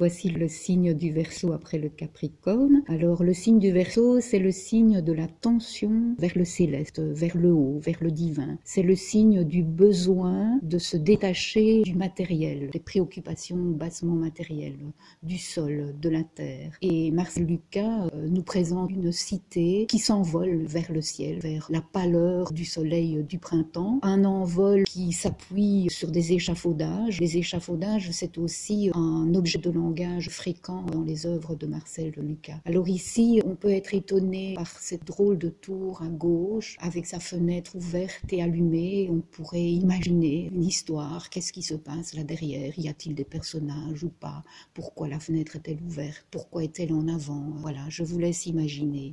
Voici le signe du Verseau après le Capricorne. Alors le signe du Verseau, c'est le signe de la tension vers le céleste, vers le haut, vers le divin. C'est le signe du besoin de se détacher du matériel, des préoccupations bassement matérielles, du sol, de la terre. Et Marcel Lucas euh, nous présente une cité qui s'envole vers le ciel, vers la pâleur du soleil du printemps, un envol qui s'appuie sur des échafaudages. Les échafaudages, c'est aussi un objet de fréquent dans les œuvres de Marcel Lucas. Alors ici, on peut être étonné par cette drôle de tour à gauche, avec sa fenêtre ouverte et allumée. On pourrait imaginer une histoire. Qu'est-ce qui se passe là derrière? Y a-t-il des personnages ou pas? Pourquoi la fenêtre est-elle ouverte? Pourquoi est-elle en avant? Voilà, je vous laisse imaginer.